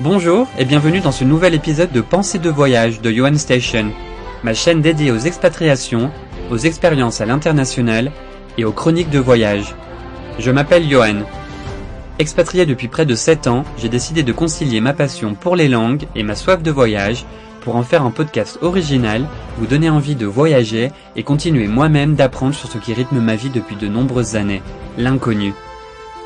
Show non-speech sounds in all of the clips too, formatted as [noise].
Bonjour et bienvenue dans ce nouvel épisode de Pensée de voyage de Johan Station, ma chaîne dédiée aux expatriations, aux expériences à l'international et aux chroniques de voyage. Je m'appelle Johan. Expatrié depuis près de 7 ans, j'ai décidé de concilier ma passion pour les langues et ma soif de voyage pour en faire un podcast original, vous donner envie de voyager et continuer moi-même d'apprendre sur ce qui rythme ma vie depuis de nombreuses années, l'inconnu.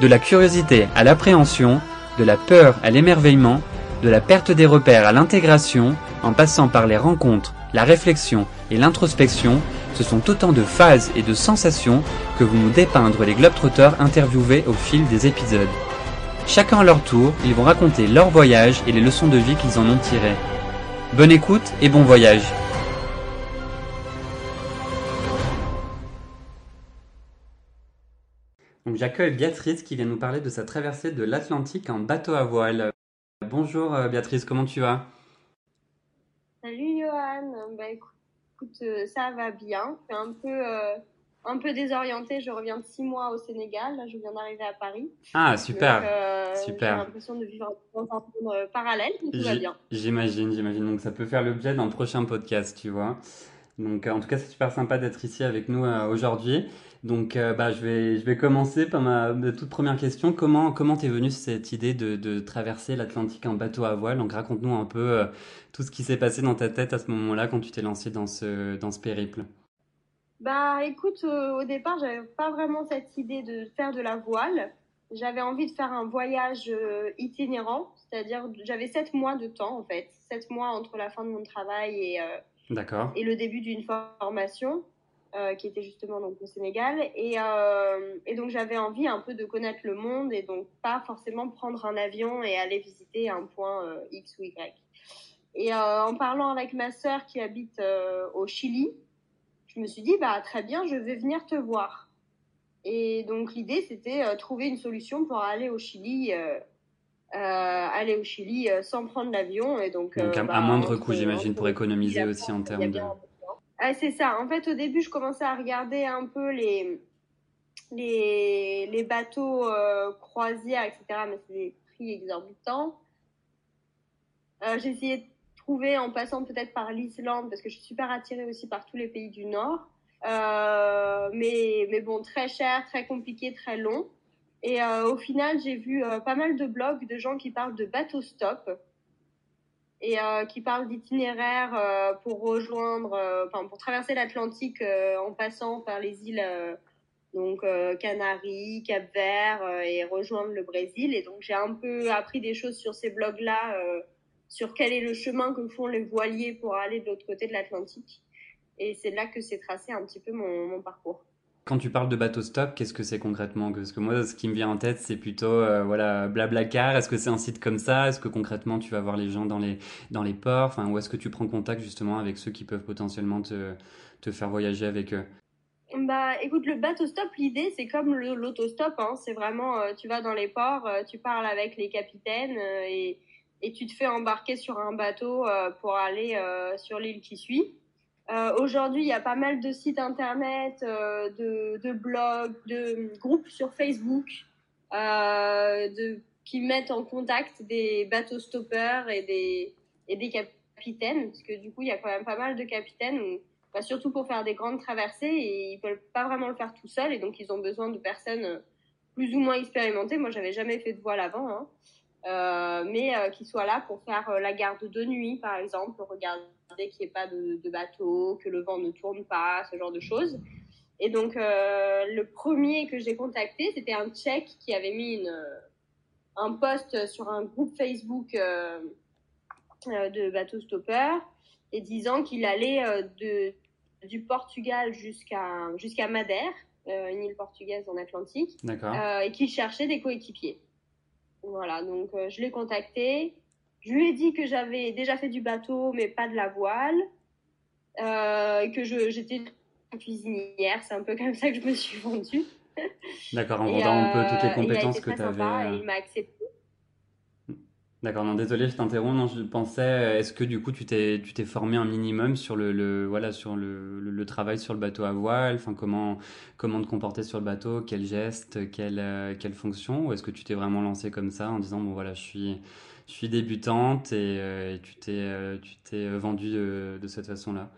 De la curiosité à l'appréhension, de la peur à l'émerveillement, de la perte des repères à l'intégration, en passant par les rencontres, la réflexion et l'introspection, ce sont autant de phases et de sensations que vont nous dépeindre les globetrotters interviewés au fil des épisodes. Chacun à leur tour, ils vont raconter leur voyage et les leçons de vie qu'ils en ont tirées. Bonne écoute et bon voyage Donc j'accueille Béatrice qui vient nous parler de sa traversée de l'Atlantique en bateau à voile. Bonjour euh, Béatrice, comment tu vas? Salut Johan, bah écoute, euh, ça va bien. Je suis un peu, euh, un peu désorientée, je reviens de six mois au Sénégal, là je viens d'arriver à Paris. Ah super, Donc, super. J'ai l'impression de vivre dans un monde parallèle, mais tout va bien. J'imagine, j'imagine. Donc ça peut faire l'objet d'un prochain podcast, tu vois. Donc euh, en tout cas, c'est super sympa d'être ici avec nous euh, aujourd'hui. Donc euh, bah, je vais, je vais commencer par ma, toute première question. Comment, comment t'es venue cette idée de, traverser l'Atlantique en bateau à voile? Donc raconte-nous un peu tout ce qui s'est passé dans ta tête à ce moment-là quand tu t'es lancé dans ce, dans ce périple. Bah écoute, au départ, j'avais pas vraiment cette idée de faire de la voile. J'avais envie de faire un voyage itinérant, c'est-à-dire j'avais sept mois de temps en fait, sept mois entre la fin de mon travail et, Et le début d'une formation euh, qui était justement donc au Sénégal. Et, euh, et donc j'avais envie un peu de connaître le monde et donc pas forcément prendre un avion et aller visiter un point euh, X ou Y. Et en parlant avec ma sœur qui habite au Chili, je me suis dit bah très bien, je vais venir te voir. Et donc l'idée c'était trouver une solution pour aller au Chili. Euh, aller au Chili euh, sans prendre l'avion et donc, Donc euh, à, bah, à moindre coût, j'imagine, pour économiser aussi en termes de... Ah, c'est ça. En fait, au début, je commençais à regarder un peu les, les, les bateaux euh, croisières, etc. Mais c'est des prix exorbitants. Euh, j'ai essayé de trouver en passant peut-être par l'Islande, parce que je suis super attirée aussi par tous les pays du Nord. Euh, mais, mais bon, très cher, très compliqué, très long. Et euh, au final, j'ai vu euh, pas mal de blogs de gens qui parlent de bateau stop et euh, qui parlent d'itinéraires pour rejoindre, enfin pour traverser l'Atlantique en passant par les îles donc Canaries, Cap-Vert et rejoindre le Brésil. Et donc j'ai un peu appris des choses sur ces blogs-là, sur quel est le chemin que font les voiliers pour aller de l'autre côté de l'Atlantique. Et c'est là que s'est tracé un petit peu mon parcours. Quand tu parles de bateau stop, qu'est-ce que c'est concrètement? Parce que moi, ce qui me vient en tête, c'est plutôt, euh, voilà, Blablacar. Est-ce que c'est un site comme ça? Est-ce que concrètement, tu vas voir les gens dans les, dans les ports? Enfin, où est-ce que tu prends contact justement avec ceux qui peuvent potentiellement te, te faire voyager avec eux? Bah, écoute, le bateau stop, l'idée, c'est comme l'autostop, hein. C'est vraiment, euh, tu vas dans les ports, euh, tu parles avec les capitaines euh, et, et tu te fais embarquer sur un bateau pour aller sur l'île qui suit. Euh, Aujourd'hui, il y a pas mal de sites internet, euh, de, de blogs, de groupes sur Facebook euh, de, qui mettent en contact des bateaux stoppeurs et des, et des capitaines, parce que du coup, il y a quand même pas mal de capitaines bah, surtout pour faire des grandes traversées et ils peuvent pas vraiment le faire tout seuls et donc ils ont besoin de personnes plus ou moins expérimentées. Moi, j'avais jamais fait de voile avant, hein. Euh, mais euh, qui soient là pour faire euh, la garde de nuit, par exemple, regarder qu'il n'y ait pas de, de bateau, que le vent ne tourne pas, ce genre de choses. Et donc, euh, le premier que j'ai contacté, c'était un Tchèque qui avait mis une, un post sur un groupe Facebook de bateaux stoppeurs et disant qu'il allait de, du Portugal jusqu'à jusqu'à Madère, une île portugaise en Atlantique, et qu'il cherchait des coéquipiers. Voilà, donc euh, je l'ai contacté. Je lui ai dit que j'avais déjà fait du bateau, mais pas de la voile, euh, que je- j'étais cuisinière. C'est un peu comme ça que je me suis vendue. D'accord, en vendant un peu toutes les euh, compétences que tu avais. sympa et il m'a accepté. D'accord, non, désolé, je t'interromps. Non, je pensais, est-ce que du coup, tu t'es, tu t'es formé un minimum sur le, le voilà, sur le, le, travail sur le bateau à voile, enfin, comment, comment te comporter sur le bateau, quels gestes, quelle, euh, quelle fonction, ou est-ce que tu t'es vraiment lancé comme ça en disant, bon, voilà, je suis, je suis débutante et, euh, tu t'es, euh, tu t'es vendu de, de cette façon-là?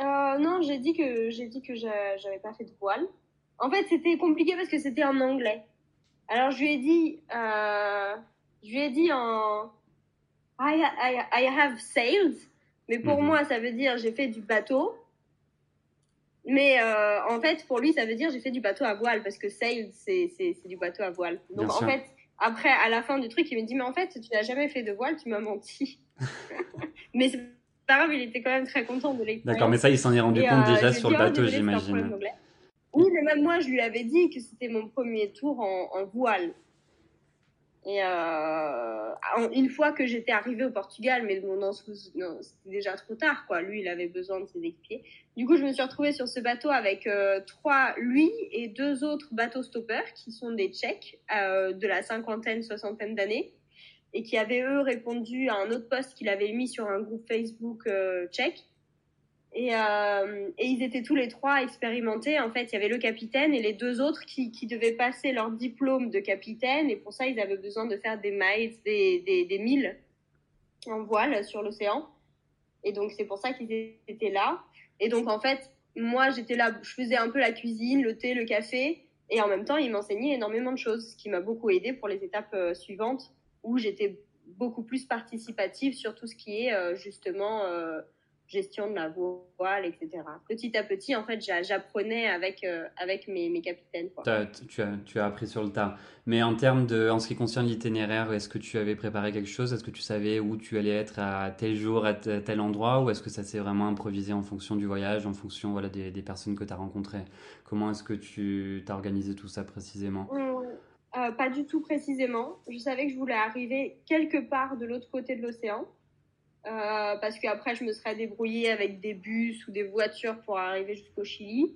Euh, non, j'ai dit que j'ai dit que j'a- j'avais pas fait de voile. En fait, c'était compliqué parce que c'était en anglais. Alors je lui ai dit, euh, je lui ai dit en I, I, I have sailed, mais pour Mhm. moi ça veut dire j'ai fait du bateau. Mais euh, en fait, pour lui, ça veut dire j'ai fait du bateau à voile parce que sailed c'est du bateau à voile. Donc Bien en sûr. fait, après à la fin du truc, il me dit mais en fait tu n'as jamais fait de voile, tu m'as menti. [laughs] mais c'est pas grave, il était quand même très content de l'expérience. D'accord, mais ça, il s'en est rendu Et, compte euh, déjà sur le oh, bateau, j'imagine. Oui, mais même moi, je lui avais dit que c'était mon premier tour en, en voile. Et euh, une fois que j'étais arrivée au Portugal, mais bon, non, c'était déjà trop tard, quoi. Lui, il avait besoin de ses équipiers. Du coup, je me suis retrouvée sur ce bateau avec euh, trois, lui et deux autres bateaux stoppers qui sont des Tchèques euh, de la cinquantaine, soixantaine d'années et qui avaient eux répondu à un autre post qu'il avait mis sur un groupe Facebook tchèque. Et, euh, et ils étaient tous les trois expérimentés. En fait, il y avait le capitaine et les deux autres qui, devaient passer leur diplôme de capitaine. Et pour ça, ils avaient besoin de faire des miles, des, des, milles en voile sur l'océan. Et donc, c'est pour ça qu'ils étaient là. Et donc, en fait, moi, j'étais là, je faisais un peu la cuisine, le thé, le café. Et en même temps, ils m'enseignaient énormément de choses, ce qui m'a beaucoup aidé pour les étapes euh, suivantes où j'étais beaucoup plus participative sur tout ce qui est euh, justement gestion de la voile, etc. Petit à petit, en fait, j'a- j'apprenais avec, euh, avec mes, mes capitaines. Quoi. T'as- tu as, tu as appris sur le tas. Mais en termes de, en ce qui concerne l'itinéraire, est-ce que tu avais préparé quelque chose? Est-ce que tu savais où tu allais être à tel jour, à te- tel endroit, ou est-ce que ça s'est vraiment improvisé en fonction du voyage, en fonction, voilà, des, des personnes que tu as rencontrées? Comment est-ce que tu t'as organisé tout ça précisément? Euh, pas du tout précisément. Je savais que je voulais arriver quelque part de l'autre côté de l'océan. Euh, parce qu'après, je me serais débrouillée avec des bus ou des voitures pour arriver jusqu'au Chili.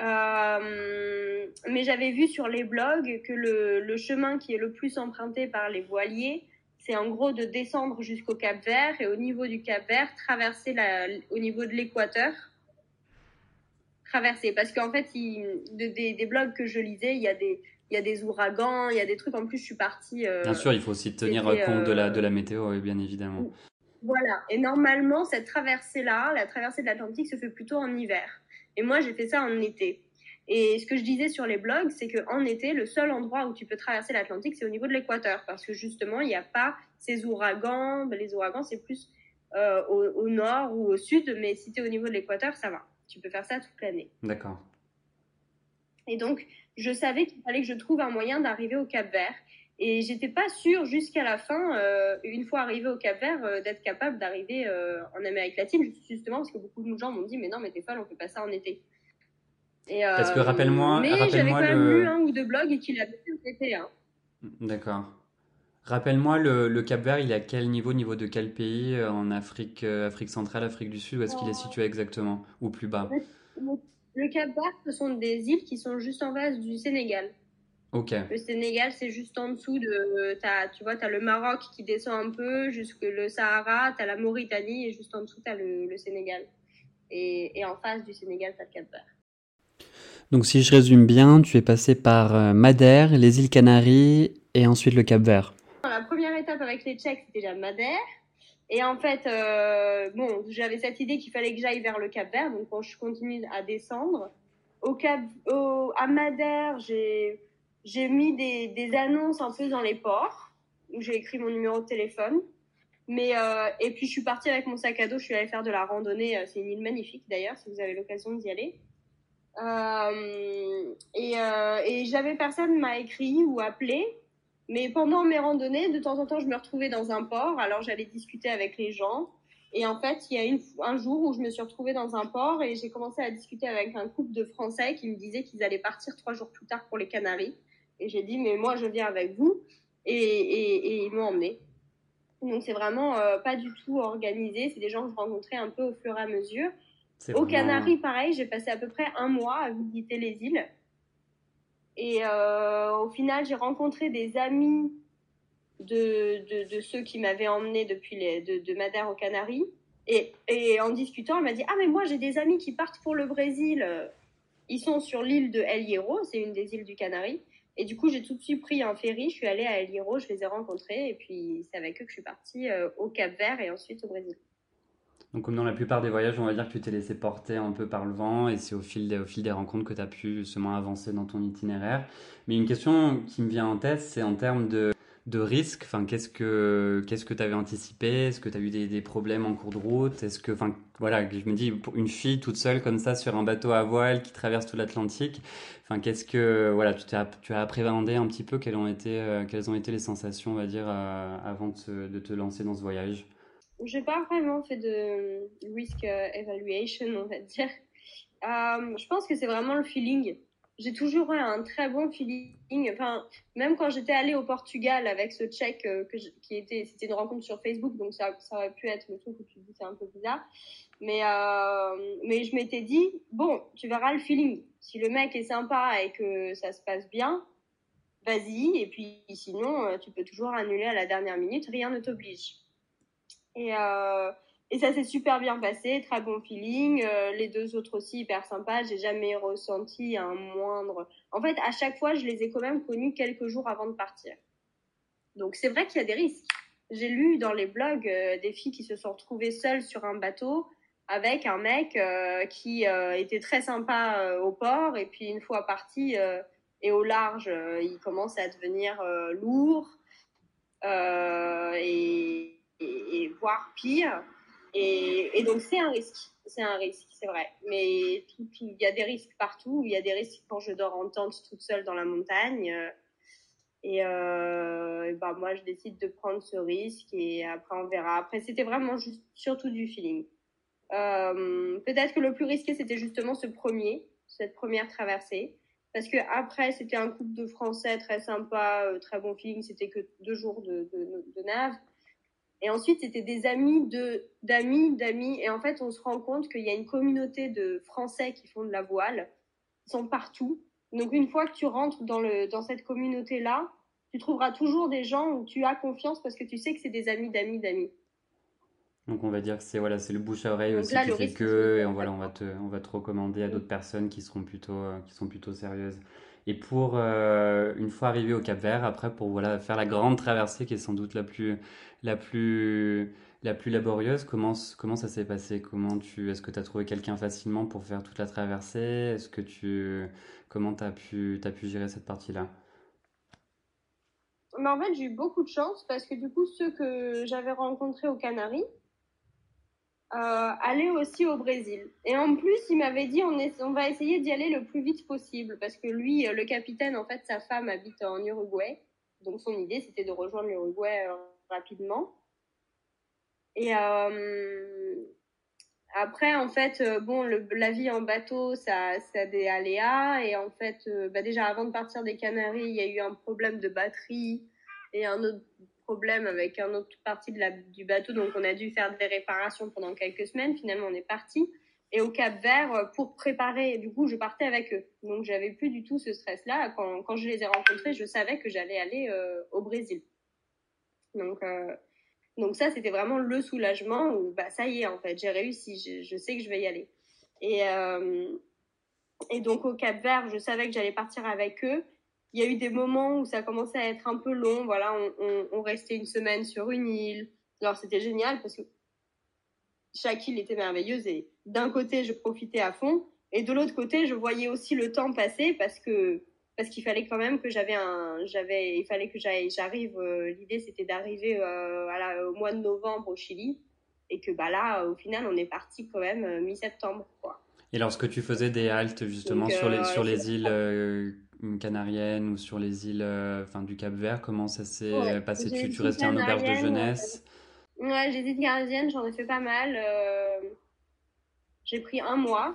Euh, mais j'avais vu sur les blogs que le, le chemin qui est le plus emprunté par les voiliers, c'est en gros de descendre jusqu'au Cap Vert et au niveau du Cap Vert, traverser la, au niveau de l'équateur. Traverser. Parce qu'en fait, il, de, des, des blogs que je lisais, il y a des, il y a des ouragans, il y a des trucs. En plus, je suis partie. euh, Bien sûr, il faut aussi tenir compte de la, de la météo, oui, bien évidemment. Voilà. Et normalement, cette traversée-là, la traversée de l'Atlantique, se fait plutôt en hiver. Et moi, j'ai fait ça en été. Et ce que je disais sur les blogs, c'est qu'en été, le seul endroit où tu peux traverser l'Atlantique, c'est au niveau de l'équateur. Parce que justement, il n'y a pas ces ouragans. Ben, les ouragans, c'est plus euh, au, au nord ou au sud. Mais si tu es au niveau de l'équateur, ça va. Tu peux faire ça toute l'année. D'accord. Et donc, je savais qu'il fallait que je trouve un moyen d'arriver au Cap Vert. Et j'étais pas sûre jusqu'à la fin, euh, une fois arrivé au Cap Vert, euh, d'être capable d'arriver euh, en Amérique latine, justement parce que beaucoup de gens m'ont dit mais non mais t'es folle, on fait pas ça en été. Et, Parce que rappelle-moi- mais j'avais rappelle-moi quand même le- lu un ou deux blogs et qu'il l'avaient fait en été. Hein. D'accord. Rappelle-moi, le, le Cap-Vert, il est à quel niveau? Niveau de quel pays? En Afrique, Afrique centrale, Afrique du Sud? Où est-ce qu'il est Oh. situé exactement? Ou plus bas? Le, le Cap Vert, ce sont des îles qui sont juste en face du Sénégal. Ok. Le Sénégal, c'est juste en dessous de. T'as, tu vois, tu as le Maroc qui descend un peu jusque le Sahara, tu as la Mauritanie et juste en dessous, tu as le, le Sénégal. Et, et en face du Sénégal, tu as le Cap Vert. Donc si je résume bien, tu es passé par euh, Madère, les îles Canaries et ensuite le Cap-Vert. La première étape avec les Tchèques, c'était déjà Madère. Et en fait, euh, bon, j'avais cette idée qu'il fallait que j'aille vers le Cap Vert, donc quand je continue à descendre. Au Cap, au, à Madère, j'ai, j'ai mis des, annonces un peu dans les ports, où j'ai écrit mon numéro de téléphone. Mais, euh, et puis je suis partie avec mon sac à dos, je suis allée faire de la randonnée. euh, C'est une île magnifique d'ailleurs, si vous avez l'occasion d'y aller. Euh, et, euh, et jamais personne m'a écrit ou appelé. Mais pendant mes randonnées, de temps en temps, je me retrouvais dans un port. Alors, j'allais discuter avec les gens. Et en fait, il y a un jour où je me suis retrouvée dans un port et j'ai commencé à discuter avec un couple de Français qui me disaient qu'ils allaient partir trois jours plus tard pour les Canaries. Et j'ai dit, mais moi, je viens avec vous. Et, et, et ils m'ont emmené. Donc, c'est vraiment euh, pas du tout organisé. C'est des gens que je rencontrais un peu au fur et à mesure. Vraiment- Canaries, pareil, j'ai passé à peu près un mois à visiter les îles. Et euh, au final, j'ai rencontré des amis de, de, ceux qui m'avaient emmené depuis les, de, de Madère aux Canaries. Et, et en discutant, elle m'a dit Ah, mais moi, j'ai des amis qui partent pour le Brésil. Ils sont sur l'île de El Hierro, c'est une des îles du Canari. Et du coup, j'ai tout de suite pris un ferry, je suis allée à El Hierro, je les ai rencontrés, et puis c'est avec eux que je suis partie euh, au Cap Vert et ensuite au Brésil. Donc, comme dans la plupart des voyages, on va dire que tu t'es laissé porter un peu par le vent et c'est au fil des, au fil des rencontres que tu as pu justement avancer dans ton itinéraire. Mais une question qui me vient en tête, c'est en termes de, de risque. Enfin, qu'est-ce que qu'est-ce que tu avais anticipé? Est-ce que tu as eu des, des, problèmes en cours de route? Est-ce que, enfin, voilà, je me dis, une fille toute seule comme ça sur un bateau à voile qui traverse tout l'Atlantique, enfin, qu'est-ce que, voilà, tu, as, tu as appréhendé un petit peu quelles ont été, euh, quelles ont été les sensations, on va dire, euh, avant de, de te lancer dans ce voyage? J'ai pas vraiment fait de risk euh, evaluation, on va dire. Je pense que c'est vraiment le feeling. J'ai toujours eu un très bon feeling. Enfin, même quand j'étais allée au Portugal avec ce check euh, qui était, c'était une rencontre sur Facebook, donc ça, aurait pu être le truc où tu te dis c'est un peu bizarre. Mais, euh, mais je m'étais dit, bon, tu verras le feeling. Si le mec est sympa et que ça se passe bien, vas-y. Et puis sinon, euh, tu peux toujours annuler à la dernière minute, rien ne t'oblige. Et, et ça s'est super bien passé, très bon feeling. Euh, les deux autres aussi hyper sympas. J'ai jamais ressenti un moindre. En fait, à chaque fois, je les ai quand même connus quelques jours avant de partir. Donc c'est vrai qu'il y a des risques. J'ai lu dans les blogs euh, des filles qui se sont retrouvées seules sur un bateau avec un mec euh, qui était très sympa au port et puis une fois parti et au large, il commence à devenir lourd et, voire pire. Et, donc c'est un risque, c'est un risque, c'est vrai. Mais il y a des risques partout. Il y a des risques quand je dors en tente toute seule dans la montagne. Et, euh, bah moi, je décide de prendre ce risque et après on verra. Après, c'était vraiment juste, surtout du feeling. Euh, Peut-être que le plus risqué, c'était justement ce premier, cette première traversée. Parce que après, c'était un couple de Français très sympa, euh, très bon feeling. C'était que deux jours de, de, de nave. Et ensuite, c'était des amis de d'amis d'amis. Et en fait, on se rend compte qu'il y a une communauté de Français qui font de la voile. Ils sont partout. Donc, une fois que tu rentres dans le dans cette communauté-là, tu trouveras toujours des gens où tu as confiance parce que tu sais que c'est des amis d'amis d'amis. Donc on va dire que c'est voilà, c'est le bouche à oreille aussi qui fait que et on, voilà, on va te on va te recommander à d'autres personnes qui seront plutôt euh, qui sont plutôt sérieuses. Et pour euh, une fois arrivé au Cap Vert, après pour voilà faire la grande traversée qui est sans doute la plus la plus la plus laborieuse, comment comment ça s'est passé? Comment tu est-ce que tu as trouvé quelqu'un facilement pour faire toute la traversée? Est-ce que tu comment tu as pu as pu gérer cette partie-là? Mais en fait, j'ai eu beaucoup de chance parce que du coup, ceux que j'avais rencontrés aux Canaries, aller aussi au Brésil. Et en plus, il m'avait dit on, est, on va essayer d'y aller le plus vite possible parce que lui, euh, le capitaine, en fait, sa femme habite en Uruguay. Donc son idée, c'était de rejoindre l'Uruguay euh, rapidement. Et euh, après, en fait, euh, bon, la vie en bateau, ça, ça a des aléas. Et en fait, bah déjà avant de partir des Canaries, il y a eu un problème de batterie et un autre problème avec un autre partie de la, du bateau, donc on a dû faire des réparations pendant quelques semaines. Finalement, on est parti. Et au Cap Vert, euh, pour préparer, du coup, je partais avec eux. Donc, j'avais plus du tout ce stress-là. Quand, quand je les ai rencontrés, je savais que j'allais aller euh, au Brésil. Donc, euh, donc ça, c'était vraiment le soulagement où, bah, ça y est, en fait, j'ai réussi. Je, sais que je vais y aller. Et, et donc, au Cap Vert, je savais que j'allais partir avec eux il y a eu des moments où ça commençait à être un peu long. Voilà, on, on, on restait une semaine sur une île. Alors c'était génial parce que chaque île était merveilleuse et d'un côté je profitais à fond et de l'autre côté je voyais aussi le temps passer parce que parce qu'il fallait quand même que j'avais un j'avais il fallait que j'arrive euh, l'idée c'était d'arriver euh, au mois de novembre au Chili et que bah là au final on est parti quand même euh, mi-septembre quoi. Et lorsque tu faisais des haltes justement Donc, sur les sur les îles canarienne ou sur les îles euh, enfin, du Cap Vert Comment ça s'est ouais, passé? tu, tu restais en auberge de jeunesse? euh, Ouais, j'ai dit canadienne, j'en ai fait pas mal. Euh... J'ai pris un mois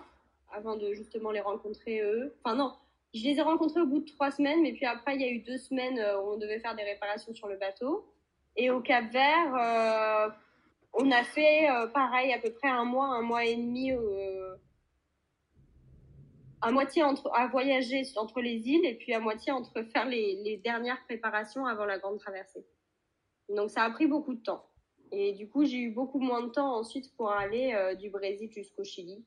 avant de justement les rencontrer eux. Enfin non, je les ai rencontrés au bout de trois semaines, mais puis après il y a eu deux semaines où on devait faire des réparations sur le bateau. Et au Cap Vert, euh, on a fait euh, pareil à peu près un mois, un mois et demi à moitié entre, à voyager entre les îles et puis à moitié entre faire les, dernières préparations avant la grande traversée. Donc ça a pris beaucoup de temps. Et du coup, j'ai eu beaucoup moins de temps ensuite pour aller euh, du Brésil jusqu'au Chili,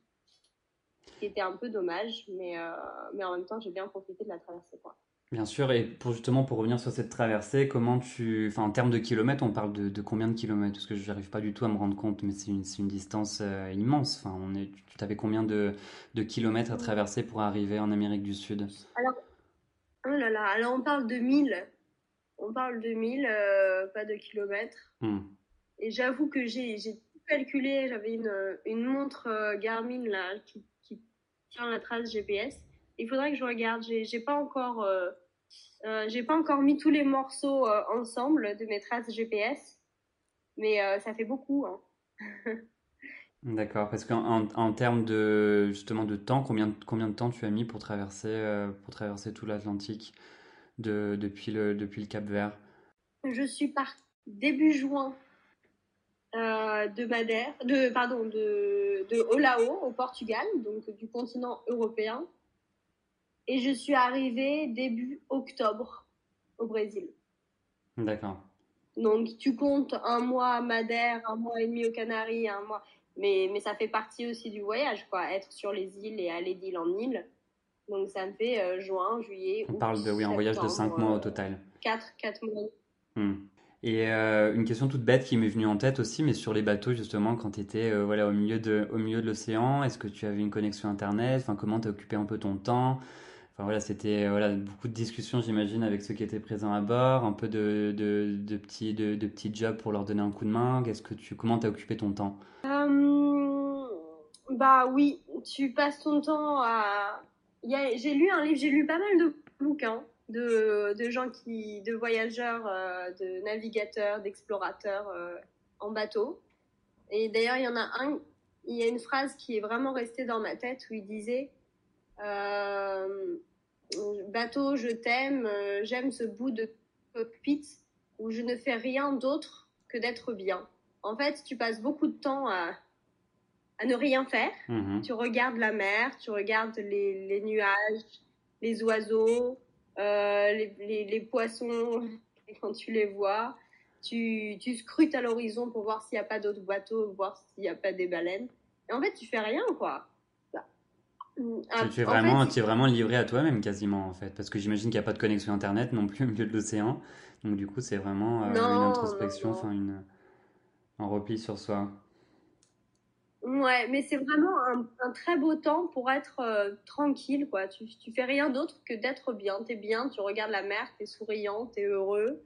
ce qui était un peu dommage, mais, euh, mais en même temps, j'ai bien profité de la traversée. Quoi. Bien sûr, et pour justement pour revenir sur cette traversée, comment tu, enfin en termes de kilomètres, on parle de, de combien de kilomètres? Parce que je n'arrive pas du tout à me rendre compte, mais c'est une, une, distance euh, immense. Enfin, on est, tu avais combien de, de, kilomètres à traverser pour arriver en Amérique du Sud? Alors, oh là là, alors on parle de 1000. On parle de 1000, euh, pas de kilomètres. Hmm. Et j'avoue que j'ai tout calculé. J'avais une, une montre euh, Garmin là qui, qui tient la trace GPS il faudrait que je regarde. J'ai pas encore, euh, euh, j'ai pas encore mis tous les morceaux euh, ensemble de mes traces GPS, mais ça fait beaucoup. Hein. [laughs] D'accord, parce qu'en en, termes de justement de temps, combien, combien de temps tu as mis pour traverser, pour traverser tout l'Atlantique de, depuis, le, depuis le Cap Vert? Je suis partie début juin de Madère, de pardon, de, de Olao au Portugal, donc du continent européen. Et je suis arrivée début octobre au Brésil. D'accord. Donc tu comptes un mois à Madère, un mois et demi aux Canaries, un mois. Mais, mais ça fait partie aussi du voyage, quoi. Être sur les îles et aller d'île en île. Donc ça me fait euh, juin, juillet. On parle de oui, un voyage de 5 mois au total. 4, 4 mois. Hmm. Et euh, une question toute bête qui m'est venue en tête aussi, mais sur les bateaux justement, quand tu étais euh, voilà, au milieu de, au milieu de l'océan, est-ce que tu avais une connexion Internet? Enfin, Comment tu as occupé un peu ton temps? Voilà, c'était euh, voilà, beaucoup de discussions, j'imagine, avec ceux qui étaient présents à bord, un peu de, de, de petits, de, de, petits jobs pour leur donner un coup de main. Qu'est-ce que tu, comment tu as occupé ton temps? Euh, Bah oui, tu passes ton temps à. J'ai lu un livre, j'ai lu pas mal de bouquins de, de gens qui, de voyageurs, euh, de navigateurs, d'explorateurs en bateau. Et d'ailleurs, il y en a un, il y a une phrase qui est vraiment restée dans ma tête où il disait bateau, je t'aime, euh, j'aime ce bout de cockpit où je ne fais rien d'autre que d'être bien. En fait, tu passes beaucoup de temps à, à ne rien faire. Mhm. Tu regardes la mer, tu regardes les, les nuages, les oiseaux, euh, les, les, les, poissons [laughs] quand tu les vois. Tu, tu scrutes à l'horizon pour voir s'il n'y a pas d'autres bateaux, voir s'il n'y a pas des baleines. Et en fait, tu fais rien, quoi. Ah, tu, es vraiment, tu es vraiment livré à toi-même quasiment en fait, parce que j'imagine qu'il n'y a pas de connexion internet non plus au milieu de l'océan. Donc du coup, c'est vraiment euh, une introspection, enfin une un repli sur soi. Ouais, mais c'est vraiment un, très beau temps pour être euh, tranquille, quoi. Tu, tu fais rien d'autre que d'être bien. T'es bien, tu regardes la mer, t'es souriant, t'es heureux.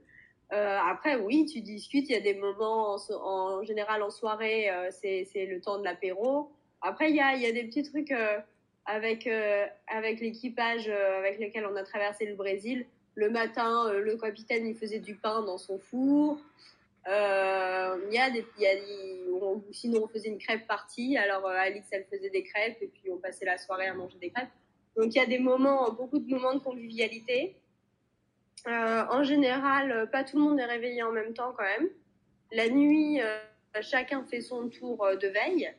Euh, après, oui, tu discutes. Il y a des moments, en, en général en soirée, c'est le temps de l'apéro. Après, il y a, y a des petits trucs avec euh, avec l'équipage euh, avec lequel on a traversé le Brésil. Le matin, euh, le capitaine il faisait du pain dans son four. Il y a des, y sinon on faisait une crêpe partie. Alors Alix elle faisait des crêpes et puis on passait la soirée à manger des crêpes. Donc il y a des moments, beaucoup de moments de convivialité. en général, pas tout le monde est réveillé en même temps quand même. La nuit, chacun fait son tour de veille.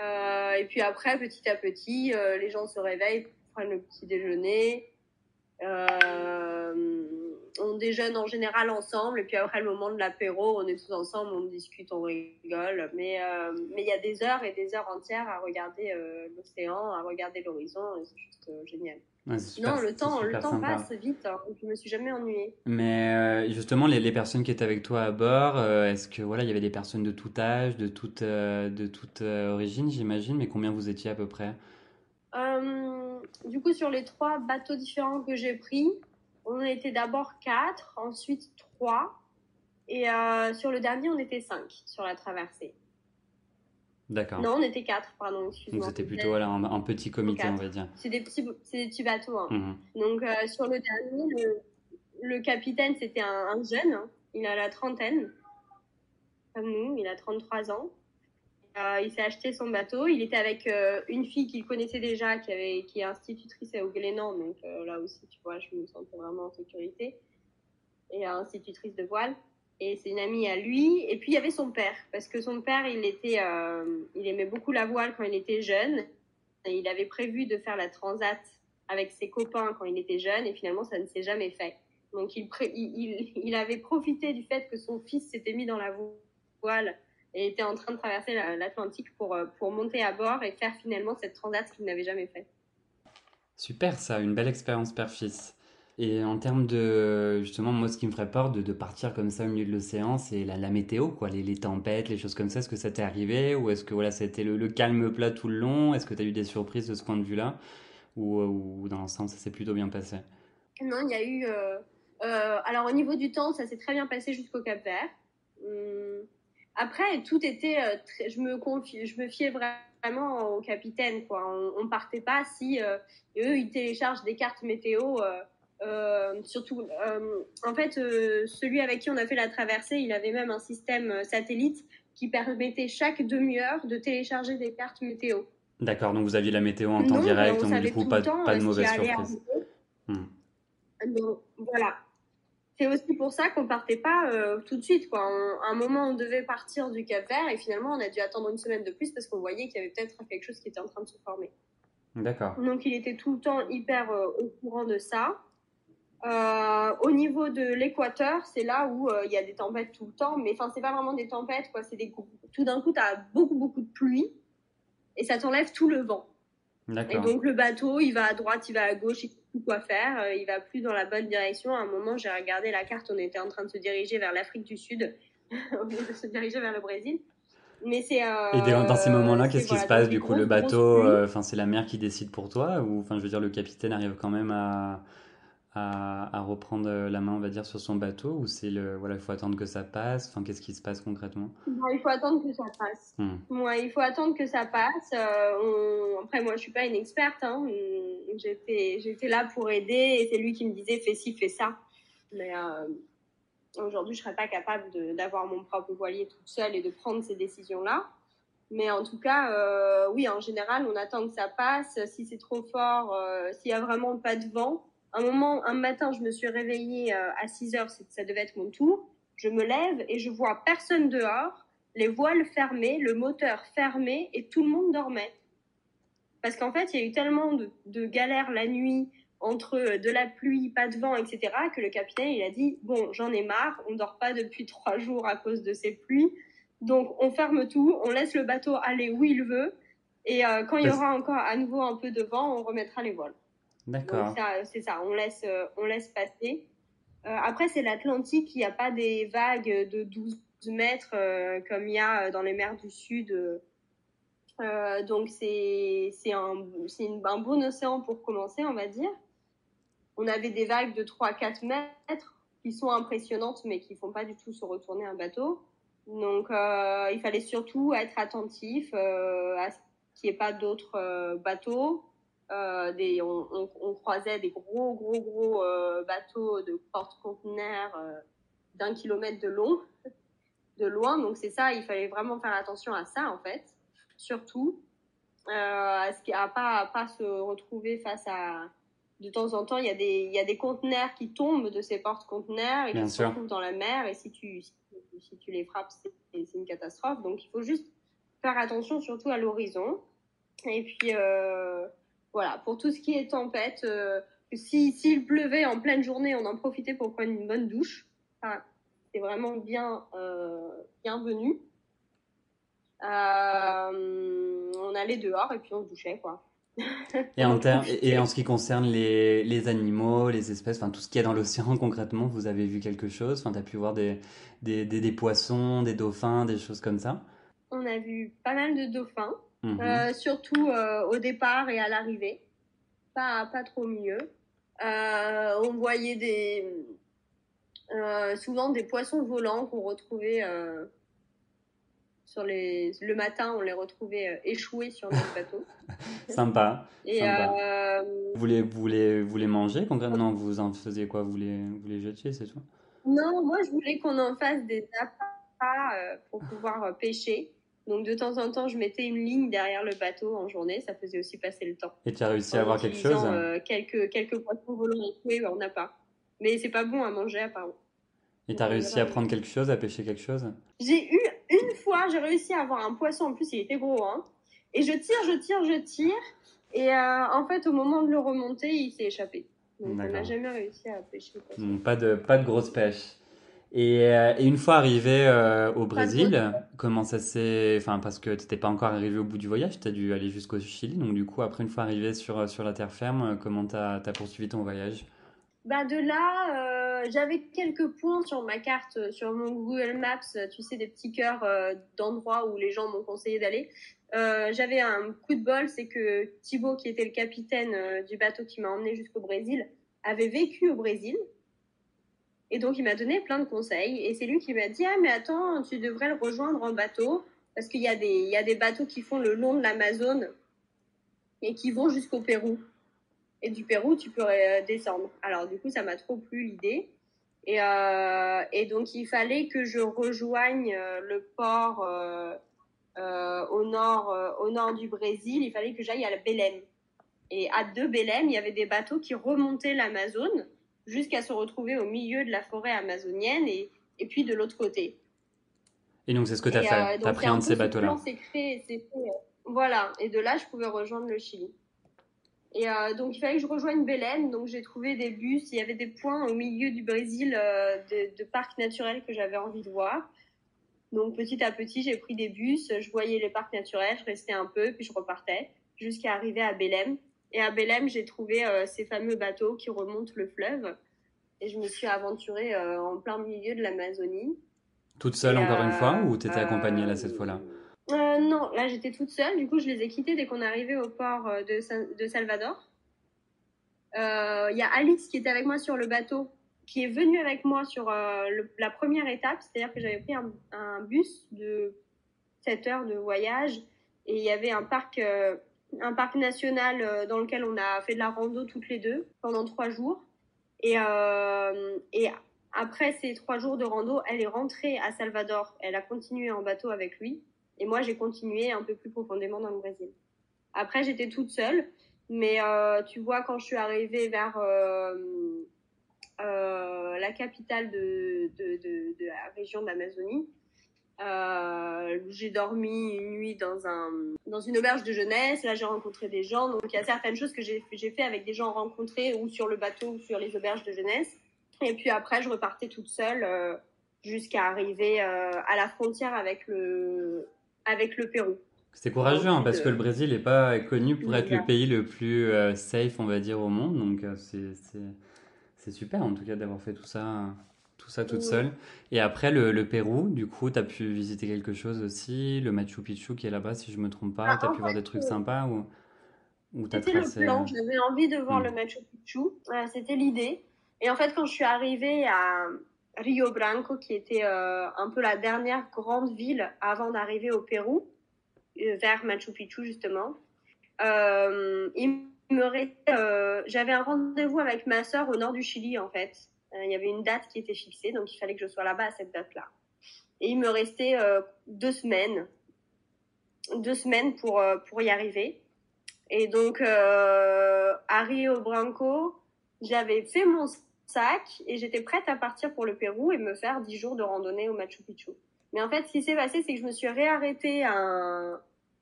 Euh, et puis après, petit à petit, euh, les gens se réveillent, prennent le petit déjeuner. Euh, on déjeune en général ensemble. Et puis après le moment de l'apéro, on est tous ensemble, on discute, on rigole. Mais euh, mais il y a des heures et des heures entières à regarder euh, l'océan, à regarder l'horizon. C'est juste génial non, le temps, le temps passe vite. Hein. Je me suis jamais ennuyée. Mais euh, justement, les, les, personnes qui étaient avec toi à bord, euh, est-ce que voilà, il y avait des personnes de tout âge, de toute, euh, de toute origine, j'imagine. Mais combien vous étiez à peu près? Du coup, sur les trois bateaux différents que j'ai pris, on était d'abord quatre, ensuite trois, et sur le dernier, on était cinq sur la traversée. D'accord. Non, on était quatre, pardon, excuse-moi. Donc c'était plutôt voilà, un, petit comité, on va dire. C'est des petits, des petits bateaux. Hein. Mhm. Donc euh, sur le dernier, le, le capitaine, c'était un, un, jeune. Hein. Il a la trentaine, comme nous, il a 33 ans. Euh, il s'est acheté son bateau. Il était avec euh, une fille qu'il connaissait déjà, qui, avait, qui est institutrice au Glénan. Donc euh, là aussi, tu vois, je me sentais vraiment en sécurité. Et institutrice de voile et c'est une amie à lui. Et puis il y avait son père, parce que son père, il était, il aimait beaucoup la voile quand il était jeune. Et il avait prévu de faire la transat avec ses copains quand il était jeune, et finalement ça ne s'est jamais fait. Donc il, il, il, avait profité du fait que son fils s'était mis dans la voile et était en train de traverser l'Atlantique pour, pour monter à bord et faire finalement cette transat qu'il n'avait jamais fait. Super ça, une belle expérience père-fils. Et en termes de, justement, moi, ce qui me ferait peur de, de partir comme ça au milieu de l'océan, c'est la, la, météo, quoi, les, les, tempêtes, les choses comme ça. Est-ce que ça t'est arrivé ou est-ce que voilà, c'était le, le, calme plat tout le long? Est-ce que tu as eu des surprises de ce point de vue-là? Ou, ou, dans l'ensemble, ça s'est plutôt bien passé? Non, il y a eu. Euh, euh, alors, au niveau du temps, ça s'est très bien passé jusqu'au Cap Vert. Hum, après, tout était. Euh, très, je, me confie, je me fiais vraiment au capitaine, quoi. On, on partait pas si eux, ils téléchargent des cartes météo. Euh, surtout, euh, en fait, euh, celui avec qui on a fait la traversée, il avait même un système satellite qui permettait chaque demi-heure de télécharger des cartes météo. D'accord, donc vous aviez la météo en temps direct, donc du coup pas, pas, de mauvaise surprise. Hmm. Donc, voilà. C'est aussi pour ça qu'on partait pas euh, tout de suite. Quoi. à un moment, on devait partir du Cap Vert et finalement, on a dû attendre une semaine de plus parce qu'on voyait qu'il y avait peut-être quelque chose qui était en train de se former. D'accord. Donc, il était tout le temps hyper au courant de ça. Euh, au niveau de l'équateur, c'est là où euh, il y a des tempêtes tout le temps, mais enfin c'est pas vraiment des tempêtes quoi, c'est des tout d'un coup tu as beaucoup beaucoup de pluie et ça t'enlève tout le vent. Et donc le bateau, il va à droite, il va à gauche, il sait plus quoi faire, euh, il va plus dans la bonne direction. À un moment, j'ai regardé la carte, on était en train de se diriger vers l'Afrique du Sud [laughs] au lieu de se diriger vers le Brésil. Mais c'est euh, Et dans ces moments-là, qu'est-ce qui se passe du coup le bateau enfin c'est la mer qui décide pour toi ou enfin je veux dire le capitaine arrive quand même à à, à, reprendre la main, on va dire, sur son bateau ou c'est le voilà, il faut attendre que ça passe? Enfin, qu'est-ce qui se passe concrètement? Il faut attendre que ça passe. Hmm. Ouais, il faut attendre que ça passe. Euh, on... Après, moi, je suis pas une experte. Hein. J'étais, j'étais là pour aider et c'est lui qui me disait fais ci, fais ça. Mais euh, aujourd'hui, je serais pas capable d'avoir mon propre voilier toute seule et de prendre ces décisions-là. Mais en tout cas, euh, oui, en général, on attend que ça passe. Si c'est trop fort, euh, s'il y a vraiment pas de vent, un moment, un matin, je me suis réveillée euh, à 6 heures, ça devait être mon tour. Je me lève et je vois personne dehors, les voiles fermées, le moteur fermé et tout le monde dormait. Parce qu'en fait, il y a eu tellement de, de galères la nuit entre euh, de la pluie, pas de vent, etc., que le capitaine, il a dit, bon, j'en ai marre, on dort pas depuis trois jours à cause de ces pluies, donc on ferme tout, on laisse le bateau aller où il veut, et euh, quand il y aura encore à nouveau un peu de vent, on remettra les voiles. D'accord. C'est ça, on laisse, euh, on laisse passer. Euh, après, c'est l'Atlantique, il n'y a pas des vagues de 12 mètres euh, comme il y a dans les mers du Sud. donc, c'est un, un bon océan pour commencer, on va dire. On avait des vagues de 3-4 mètres qui sont impressionnantes, mais qui font pas du tout se retourner un bateau. Donc, il fallait surtout être attentif à ce qu'il n'y ait pas d'autres bateaux euh, des, on, on, on, croisait des gros, gros, gros euh, bateaux de porte-conteneurs euh, d'un kilomètre de long, de loin. Donc c'est ça, il fallait vraiment faire attention à ça en fait, surtout à ce à pas à pas se retrouver face à de temps en temps, il y a des, il y a des conteneurs qui tombent de ces porte-conteneurs et qui se retrouvent dans la mer. Et si tu, si, tu les frappes, c'est une catastrophe. Donc, il faut juste faire attention surtout à l'horizon. Et puis, euh, voilà, pour tout ce qui est tempête, euh, si s'il pleuvait en pleine journée, on en profitait pour prendre une bonne douche. Enfin, c'est vraiment bien euh, bienvenu. Euh, on allait dehors et puis on se douchait quoi. et, en [laughs] et, en ce qui concerne les, les animaux, les espèces, enfin tout ce qu'il y a dans l'océan concrètement, vous avez vu quelque chose? Enfin, tu as pu voir des, des, des, des, poissons, des dauphins, des choses comme ça? On a vu pas mal de dauphins. Mhm. Euh, surtout euh, au départ et à l'arrivée. Pas, pas trop mieux. Euh, on voyait des, souvent des poissons volants qu'on retrouvait sur les, le matin, on les retrouvait échoués sur notre [laughs] bateau. sympa. Et sympa. Vous, les, vous, les, vous les mangez concrètement? Vous en faisiez quoi? Vous les, vous les jetiez, c'est tout? Non, moi je voulais qu'on en fasse des appâts pour pouvoir pêcher. Donc de temps en temps, je mettais une ligne derrière le bateau en journée, ça faisait aussi passer le temps. Et tu as réussi à avoir quelque chose euh, quelques, quelques poissons volants oui, on n'a pas. Mais c'est pas bon à manger apparemment. Et tu as réussi à prendre quelque chose, à pêcher quelque chose? J'ai eu une fois, j'ai réussi à avoir un poisson, en plus il était gros, hein. Et je tire, je tire, je tire. Et euh, en fait, au moment de le remonter, il s'est échappé. Donc, on n'a jamais réussi à pêcher. Pas de, pas de grosse pêche. Et, euh, et une fois arrivé euh, au Brésil, comment ça s'est... Enfin, parce que tu n'étais pas encore arrivé au bout du voyage, tu as dû aller jusqu'au Chili. Donc, du coup, après, une fois arrivé sur, sur la terre ferme, euh, comment tu as, poursuivi ton voyage? Bah de là, euh, j'avais quelques points sur ma carte, euh, sur mon Google Maps, euh, tu sais, des petits cœurs euh, d'endroits où les gens m'ont conseillé d'aller. Euh, j'avais un coup de bol, c'est que Thibaut, qui était le capitaine euh, du bateau qui m'a emmené jusqu'au Brésil, avait vécu au Brésil. Et donc, il m'a donné plein de conseils. Et c'est lui qui m'a dit, ah, mais attends, tu devrais le rejoindre en bateau. Parce qu'il y, a des- bateaux qui font le long de l'Amazone et qui vont jusqu'au Pérou. Et du Pérou, tu peux euh, descendre. Alors, du coup, ça m'a trop plu l'idée. Et, euh, et donc, il fallait que je rejoigne euh, le port au, nord, au nord du Brésil. Il fallait que j'aille à la Belém. Et à deux Belém, il y avait des bateaux qui remontaient l'Amazone jusqu'à se retrouver au milieu de la forêt amazonienne et, et puis de l'autre côté. Et donc, c'est ce que tu as Et, fait. euh, tu as pris un de ces ce bateaux-là. euh, voilà. Et de là, je pouvais rejoindre le Chili. Et euh, donc, il fallait que je rejoigne Belém. Donc, j'ai trouvé des bus. Il y avait des points au milieu du Brésil euh, de, de parcs naturels que j'avais envie de voir. Donc, petit à petit, j'ai pris des bus. Je voyais les parcs naturels. Je restais un peu, puis je repartais jusqu'à arriver à Belém. Et à Belém, j'ai trouvé euh, ces fameux bateaux qui remontent le fleuve. Et je me suis aventurée euh, en plein milieu de l'Amazonie. Toute seule, Et, encore une euh, fois, ou tu étais accompagnée là euh, cette fois-là? euh, non, là j'étais toute seule. Du coup, je les ai quittés dès qu'on est arrivé au port euh, de, Sa- de Salvador. Euh, Il y a Alice qui était avec moi sur le bateau, qui est venue avec moi sur euh, le- la première étape. C'est-à-dire que j'avais pris un, un bus de 7 heures de voyage et il y avait un parc, euh, un parc national euh, dans lequel on a fait de la rando toutes les deux pendant trois jours. Et, euh, et après ces trois jours de rando, elle est rentrée à Salvador. Elle a continué en bateau avec lui. Et moi, j'ai continué un peu plus profondément dans le Brésil. Après, j'étais toute seule. Mais euh, tu vois, quand je suis arrivée vers euh, euh, la capitale de, de, de, de la région d'Amazonie, euh, j'ai dormi une nuit dans, un, dans une auberge de jeunesse. Là, j'ai rencontré des gens. Donc, il y a certaines choses que j'ai j'ai fait avec des gens rencontrés ou sur le bateau ou sur les auberges de jeunesse. Et puis après, je repartais toute seule euh, jusqu'à arriver euh, à la frontière avec le, avec le Pérou. C'était courageux, hein, parce que le Brésil n'est pas connu pour être le pays le plus safe, on va dire, au monde. Donc, c'est, c'est, c'est super, en tout cas, d'avoir fait tout ça, tout ça toute Oui. seule. Et après, le, le Pérou, du coup, tu as pu visiter quelque chose aussi. Le Machu Picchu qui est là-bas, si je me trompe pas. Ah, tu as pu voir des trucs euh, sympas ou, ou tu as C'était le plan, euh, j'avais envie de voir Hmm. le Machu Picchu, Euh, c'était l'idée. Et en fait, quand je suis arrivée à Rio Branco, qui était euh, un peu la dernière grande ville avant d'arriver au Pérou, euh, vers Machu Picchu justement, il me restait, j'avais un rendez-vous avec ma sœur au nord du Chili en fait. Euh, il y avait une date qui était fixée, donc il fallait que je sois là-bas à cette date-là. Et il me restait euh, deux semaines, deux semaines pour euh, pour y arriver. Et donc, à Rio Branco, j'avais fait mon sac et j'étais prête à partir pour le Pérou et me faire 10 jours de randonnée au Machu Picchu. Mais en fait, ce qui s'est passé, c'est que je me suis réarrêtée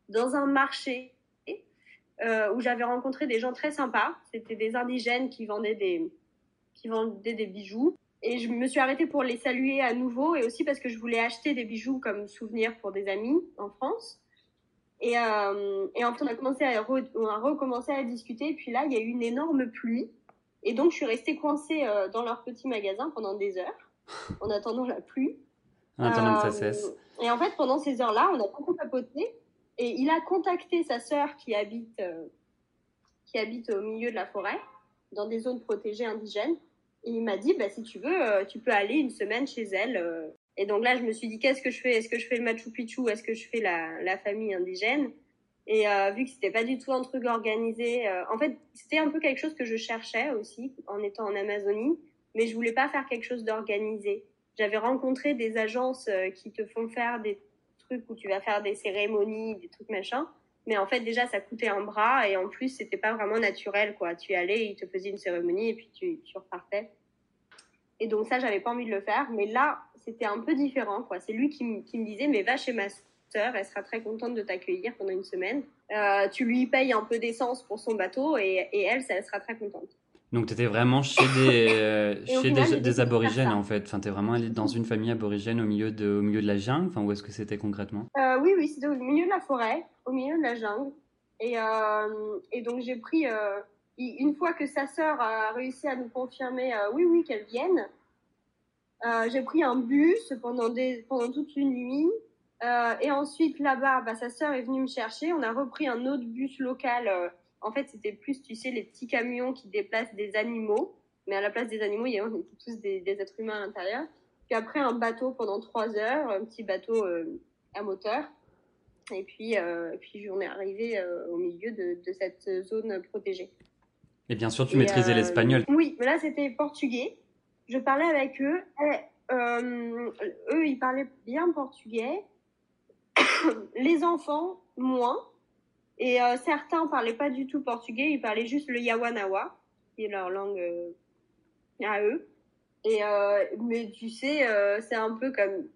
dans un marché où j'avais rencontré des gens très sympas. C'était des indigènes qui vendaient des, qui vendaient des bijoux. Et je me suis arrêtée pour les saluer à nouveau et aussi parce que je voulais acheter des bijoux comme souvenir pour des amis en France. Et, euh, et en fait, on a commencé à, re- on a recommencé à discuter. Et puis là, il y a eu une énorme pluie. Et donc, je suis restée coincée euh, dans leur petit magasin pendant des heures, en attendant la pluie. en attendant que ça Euh, cesse. Et en fait, pendant ces heures-là, on a beaucoup papoté. Et il a contacté sa sœur qui habite, euh, qui habite au milieu de la forêt, dans des zones protégées indigènes. Et il m'a dit, bah, si tu veux, euh, tu peux aller une semaine chez elle. euh. Et donc là, je me suis dit, qu'est-ce que je fais? Est-ce que je fais le Machu Picchu Est-ce que je fais la, la famille indigène? Et euh, vu que c'était pas du tout un truc organisé, euh, en fait, c'était un peu quelque chose que je cherchais aussi en étant en Amazonie, mais je voulais pas faire quelque chose d'organisé. J'avais rencontré des agences euh, qui te font faire des trucs où tu vas faire des cérémonies, des trucs machin. Mais en fait, déjà, ça coûtait un bras et en plus, c'était pas vraiment naturel, quoi. Tu y allais, ils te faisaient une cérémonie et puis tu, tu repartais. Et donc ça, j'avais pas envie de le faire. Mais là, c'était un peu différent, quoi. C'est lui qui, me- qui me disait, mais va chez ma sœur, elle sera très contente de t'accueillir pendant une semaine. Euh, tu lui payes un peu d'essence pour son bateau et, et elle, ça, elle sera très contente. Donc tu étais vraiment chez des, [laughs] chez des, aborigènes en fait. Enfin, tu es vraiment allé dans une famille aborigène au milieu de, au milieu de la jungle. Enfin, où est-ce que c'était concrètement? Oui, oui, c'était au milieu de la forêt, au milieu de la jungle. Et, et donc j'ai pris, une fois que sa sœur a réussi à nous confirmer, oui, oui, qu'elle vienne, j'ai pris un bus pendant, des, pendant toute une nuit. Euh, et ensuite, là-bas, bah, sa sœur est venue me chercher. On a repris un autre bus local. En fait, c'était plus, tu sais, les petits camions qui déplacent des animaux. Mais à la place des animaux, il y avait tous des, des, êtres humains à l'intérieur. Puis après, un bateau pendant trois heures, un petit bateau euh, à moteur. Et puis, euh, puis on est arrivé euh, au milieu de, de, cette zone protégée. Et bien sûr, tu maîtrisais l'espagnol. Oui, mais là, c'était portugais. Je parlais avec eux. Et, eux, ils parlaient bien portugais. [coughs] les enfants, moins. Et euh, certains parlaient pas du tout portugais, ils parlaient juste le Yawanawa, qui est leur langue euh, à eux. Et euh, mais tu sais, c'est un peu comme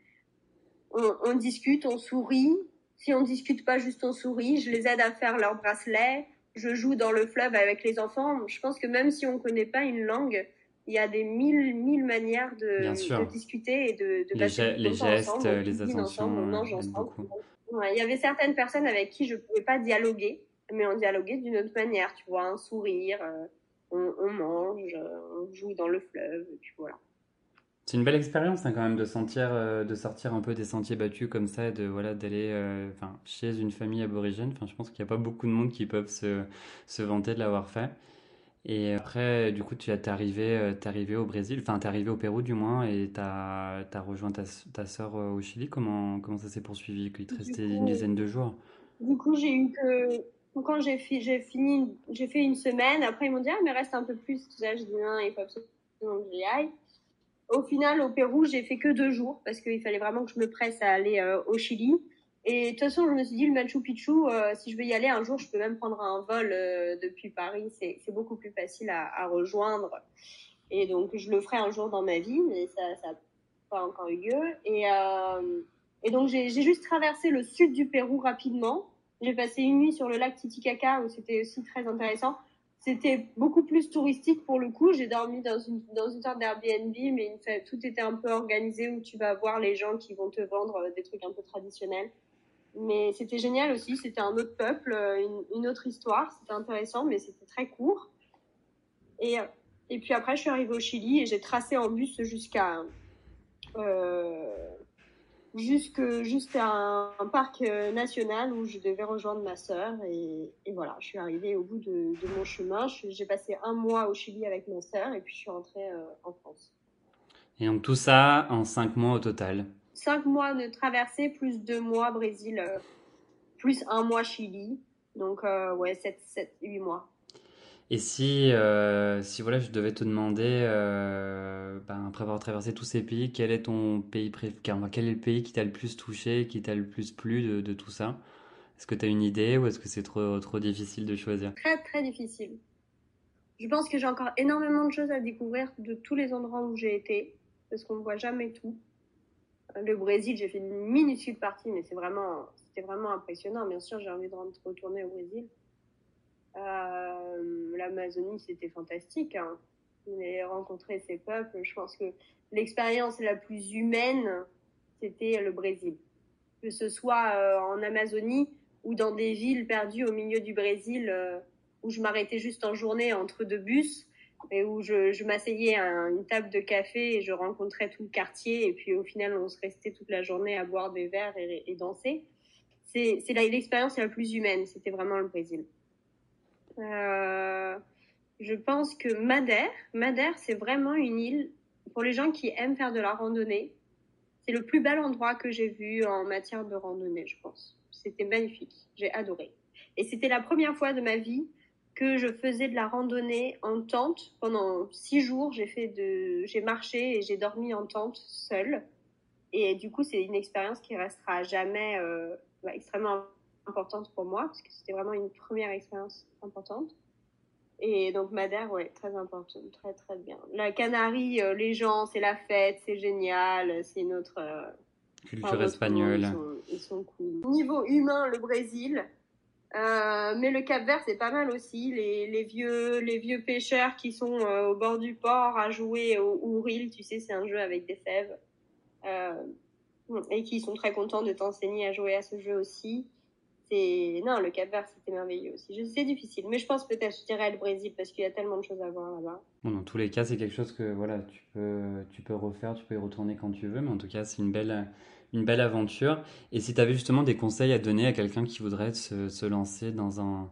on, on, discute, on sourit. Si on discute pas, juste on sourit. Je les aide à faire leur bracelet. Je joue dans le fleuve avec les enfants. Je pense que même si on connaît pas une langue, il y a des mille, mille manières de, de discuter et de, de les, passer les gestes, ensemble, les attentions, on mange ensemble. Il y avait certaines personnes avec qui je pouvais pas dialoguer, mais on dialoguait d'une autre manière, tu vois, un sourire, euh, on, mange, euh, on joue dans le fleuve, et puis. C'est une belle expérience hein, quand même de sentir, euh, de sortir un peu des sentiers battus comme ça, de voilà d'aller, chez une famille aborigène. Je pense qu'il n'y a pas beaucoup de monde qui peuvent se, se vanter de l'avoir fait. Et après, du coup, tu es arrivé, euh, es arrivé au Brésil, enfin, tu es arrivé au Pérou du moins, et tu as, as, rejoint ta, ta sœur euh, au Chili. Comment, comment ça s'est poursuivi? Qu'il te restait une dizaine de jours Du coup, j'ai eu que. Quand j'ai fini, j'ai fait une semaine. Après, ils m'ont dit, ah, mais reste un peu plus. Tout ça, je dis, non, il faut absolument que j'y aille. Au final, au Pérou, j'ai fait que deux jours parce qu'il fallait vraiment que je me presse à aller euh, au Chili. Et de toute façon, je me suis dit, le Machu Picchu, euh, si je veux y aller un jour, je peux même prendre un vol euh, depuis Paris. C'est beaucoup plus facile à, à, rejoindre. Et donc, je le ferai un jour dans ma vie, mais ça n'a pas encore eu lieu. Et, euh, et donc, j'ai juste traversé le sud du Pérou rapidement. J'ai passé une nuit sur le lac Titicaca, où c'était aussi très intéressant. C'était beaucoup plus touristique pour le coup. J'ai dormi dans une, dans une sorte d'Airbnb, mais tout était un peu organisé où tu vas voir les gens qui vont te vendre des trucs un peu traditionnels. Mais c'était génial aussi, c'était un autre peuple, euh, une, une autre histoire, c'était intéressant, mais c'était très court. Et, euh, et puis après, je suis arrivée au Chili et j'ai tracé en bus jusqu'à euh, jusqu'à un, parc national où je devais rejoindre ma sœur. Et, voilà, je suis arrivée au bout de, mon chemin. J'ai passé un mois au Chili avec ma sœur et puis je suis rentrée en France. Et donc tout ça en cinq mois au total? Cinq mois de traversée, plus deux mois Brésil, euh, plus un mois Chili. Donc, euh, ouais, sept, sept, huit mois. Et si, euh, si voilà, je devais te demander, euh, ben, après avoir traversé tous ces pays, quel est ton pays préféré Quel est le pays qui t'a le plus touché, qui t'a le plus plu de, de tout ça? Est-ce que tu as une idée ou est-ce que c'est trop, trop difficile de choisir? Très, très difficile. Je pense que j'ai encore énormément de choses à découvrir de tous les endroits où j'ai été, parce qu'on ne voit jamais tout le Brésil, j'ai fait une minuscule partie, mais c'est vraiment, c'était vraiment impressionnant. Bien sûr, j'ai envie de retourner au Brésil. Euh, L'Amazonie, c'était fantastique. Hein. rencontrer ces peuples. Je pense que l'expérience la plus humaine, c'était le Brésil. Que ce soit euh, en Amazonie ou dans des villes perdues au milieu du Brésil, euh, où je m'arrêtais juste en journée entre deux bus et où je, m'asseyais à une table de café et je rencontrais tout le quartier et puis au final on se restait toute la journée à boire des verres et, danser. C'est, c'est l'expérience la plus humaine, c'était vraiment le Brésil. Euh, je pense que Madère, Madère c'est vraiment une île pour les gens qui aiment faire de la randonnée. C'est le plus bel endroit que j'ai vu en matière de randonnée, je pense. C'était magnifique, j'ai adoré. Et c'était la première fois de ma vie que je faisais de la randonnée en tente pendant six jours. J'ai fait de, j'ai marché et j'ai dormi en tente seule. Et du coup, c'est une expérience qui restera à jamais euh, bah, extrêmement importante pour moi parce que c'était vraiment une première expérience importante. Et donc Madère, ouais, très important, très très bien. La Canarie, euh, les gens, c'est la fête, c'est génial, c'est notre euh, culture espagnole. Ils sont, ils sont cool. Niveau humain, le Brésil, Euh, mais le Cap Vert, c'est pas mal aussi. Les, les, vieux, les vieux pêcheurs qui sont euh, au bord du port à jouer au Ouril, tu sais, c'est un jeu avec des fèves. Euh, et qui sont très contents de t'enseigner à jouer à ce jeu aussi. C'est non, le Cap Vert, c'était merveilleux aussi. C'est difficile, mais je pense peut-être, je dirais le Brésil parce qu'il y a tellement de choses à voir là-bas. Bon, dans tous les cas, c'est quelque chose que voilà, tu peux, tu peux refaire, tu peux y retourner quand tu veux, mais en tout cas, c'est une belle une belle aventure. Et si tu avais justement des conseils à donner à quelqu'un qui voudrait se, se, lancer dans, un,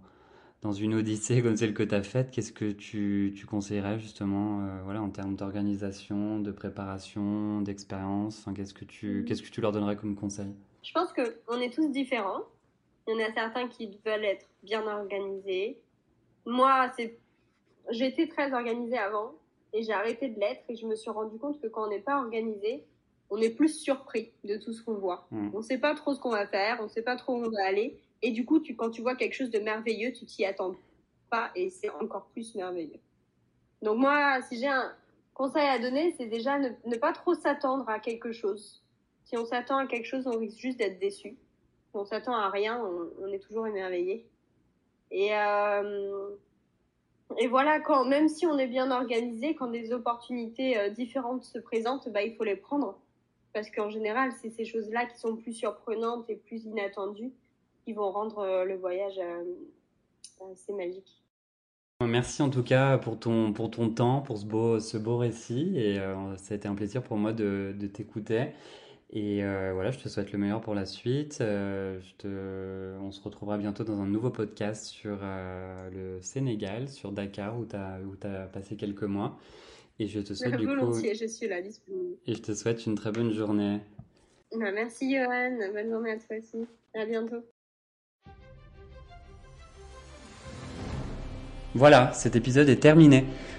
dans une odyssée comme celle que tu as faite, qu'est-ce que tu, tu, conseillerais justement euh, voilà, en termes d'organisation, de préparation, d'expérience enfin, qu'est-ce, que tu, mm. qu'est-ce que tu leur donnerais comme conseil? Je pense qu'on est tous différents. Il y en a certains qui veulent être bien organisés. Moi, c'est... j'étais très organisée avant et j'ai arrêté de l'être et je me suis rendu compte que quand on n'est pas organisé, on est plus surpris de tout ce qu'on voit. Mm. On ne sait pas trop ce qu'on va faire, on ne sait pas trop où on va aller. Et du coup, tu, quand tu vois quelque chose de merveilleux, tu t'y attends pas et c'est encore plus merveilleux. Donc moi, si j'ai un conseil à donner, c'est déjà ne, ne, pas trop s'attendre à quelque chose. Si on s'attend à quelque chose, on risque juste d'être déçu. On s'attend à rien, on, est toujours émerveillé. Et, euh, et voilà, quand, même si on est bien organisé, quand des opportunités euh, différentes se présentent, bah, il faut les prendre parce qu'en général, c'est ces choses-là qui sont plus surprenantes et plus inattendues qui vont rendre euh, le voyage assez magique. Merci en tout cas pour ton, pour ton temps, pour ce beau, ce beau récit. Et ça a été un plaisir pour moi de t'écouter. Et voilà, je te souhaite le meilleur pour la suite. je te... On se retrouvera bientôt dans un nouveau podcast sur le Sénégal, sur Dakar, où tu as, as, passé quelques mois. Et je te souhaite du coup... je suis là, disponible. Et je te souhaite une très bonne journée. Bah, merci Johan, bonne journée à toi aussi. À bientôt. Voilà, cet épisode est terminé.